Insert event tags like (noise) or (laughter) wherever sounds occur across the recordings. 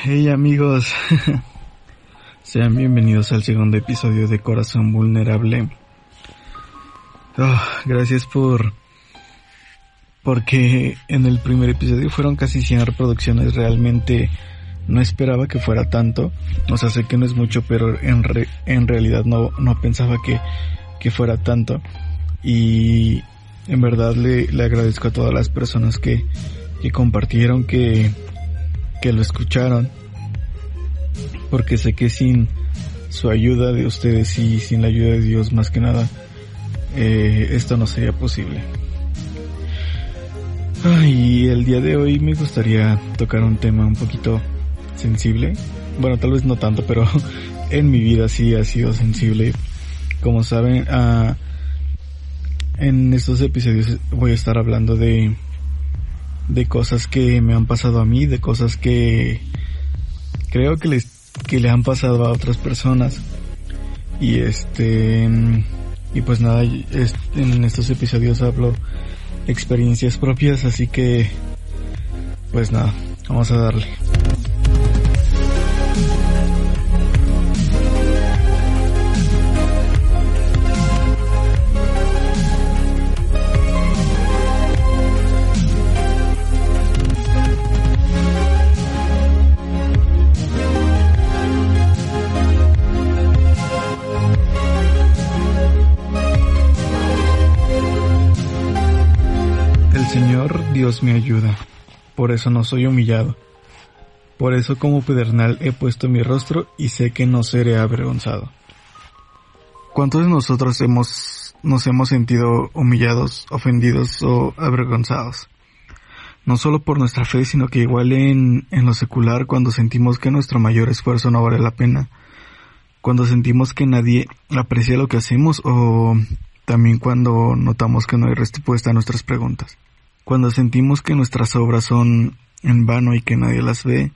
Hey amigos, (laughs) sean bienvenidos al segundo episodio de Corazón Vulnerable. Oh, gracias por... Porque en el primer episodio fueron casi 100 reproducciones, realmente no esperaba que fuera tanto. O sea, sé que no es mucho, pero en, en realidad no, no pensaba que, que fuera tanto. Y en verdad le, le agradezco a todas las personas que, que compartieron, que, que lo escucharon, porque sé que sin su ayuda de ustedes y sin la ayuda de Dios más que nada, eh, esto no sería posible. Y el día de hoy me gustaría tocar un tema un poquito sensible. Bueno, tal vez no tanto, pero (laughs) en mi vida sí ha sido sensible. Como saben, uh, en estos episodios voy a estar hablando de de cosas que me han pasado a mí, de cosas que creo que les que le han pasado a otras personas. Y este y pues nada, en estos episodios hablo experiencias propias, así que pues nada, vamos a darle. Dios me ayuda, por eso no soy humillado. Por eso como pedernal he puesto mi rostro y sé que no seré avergonzado. ¿Cuántos de nosotros hemos, nos hemos sentido humillados, ofendidos o avergonzados? No solo por nuestra fe, sino que igual en, en lo secular cuando sentimos que nuestro mayor esfuerzo no vale la pena, cuando sentimos que nadie aprecia lo que hacemos o también cuando notamos que no hay respuesta a nuestras preguntas cuando sentimos que nuestras obras son en vano y que nadie las ve,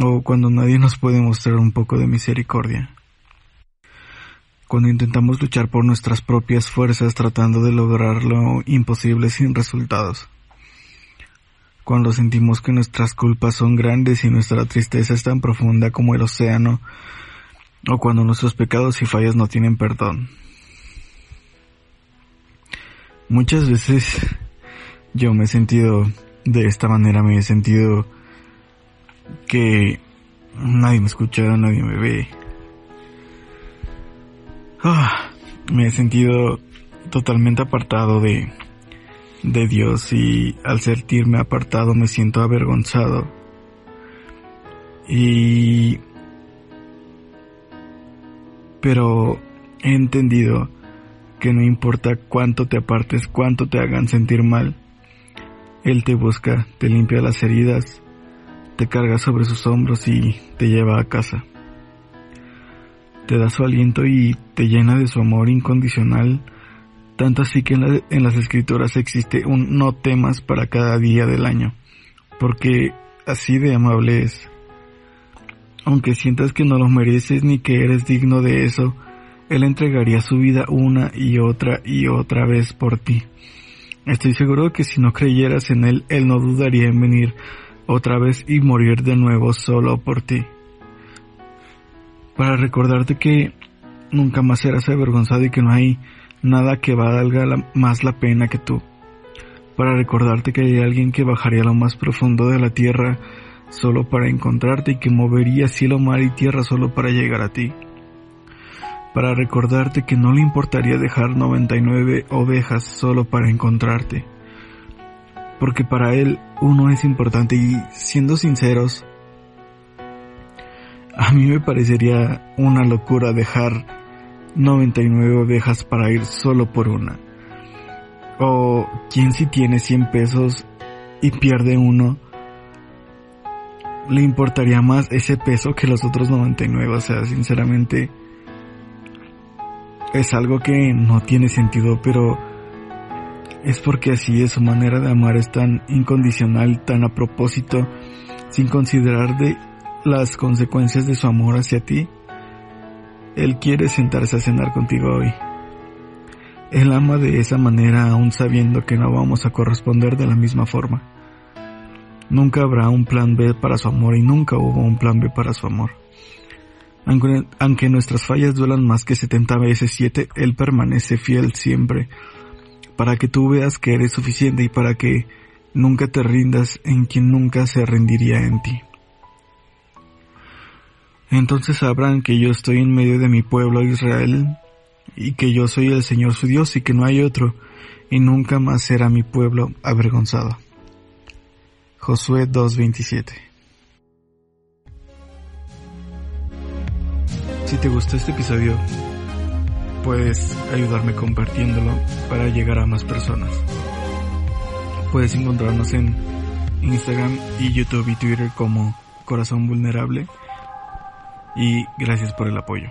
o cuando nadie nos puede mostrar un poco de misericordia. Cuando intentamos luchar por nuestras propias fuerzas tratando de lograr lo imposible sin resultados. Cuando sentimos que nuestras culpas son grandes y nuestra tristeza es tan profunda como el océano, o cuando nuestros pecados y fallas no tienen perdón. Muchas veces yo me he sentido de esta manera, me he sentido que nadie me escucha, nadie me ve. Ah, me he sentido totalmente apartado de, de Dios y al sentirme apartado me siento avergonzado. Y... Pero he entendido que no importa cuánto te apartes, cuánto te hagan sentir mal, Él te busca, te limpia las heridas, te carga sobre sus hombros y te lleva a casa. Te da su aliento y te llena de su amor incondicional, tanto así que en, las escrituras existe un no temas para cada día del año, porque así de amable es. Aunque sientas que no lo mereces ni que eres digno de eso, él entregaría su vida una y otra y otra vez por ti. Estoy seguro que si no creyeras en Él, Él no dudaría en venir otra vez y morir de nuevo solo por ti. Para recordarte que nunca más serás avergonzado y que no hay nada que valga más la pena que tú. Para recordarte que hay alguien que bajaría a lo más profundo de la tierra solo para encontrarte y que movería cielo, mar y tierra solo para llegar a ti para recordarte que no le importaría dejar 99 ovejas solo para encontrarte. Porque para él uno es importante y siendo sinceros, a mí me parecería una locura dejar 99 ovejas para ir solo por una. O quien si tiene 100 pesos y pierde uno, le importaría más ese peso que los otros 99. O sea, sinceramente es algo que no tiene sentido, pero es porque así es su manera de amar es tan incondicional, tan a propósito, sin considerar de las consecuencias de su amor hacia ti. Él quiere sentarse a cenar contigo hoy. Él ama de esa manera aún sabiendo que no vamos a corresponder de la misma forma. Nunca habrá un plan B para su amor y nunca hubo un plan B para su amor. Aunque, nuestras fallas duelan más que 70 veces 7, Él permanece fiel siempre, para que tú veas que eres suficiente y para que nunca te rindas en quien nunca se rendiría en ti. Entonces sabrán que yo estoy en medio de mi pueblo Israel, y que yo soy el Señor su Dios y que no hay otro, y nunca más será mi pueblo avergonzado. Josué 2.27 Si te gustó este episodio, puedes ayudarme compartiéndolo para llegar a más personas. Puedes encontrarnos en Instagram y YouTube y Twitter como Corazón Vulnerable y gracias por el apoyo.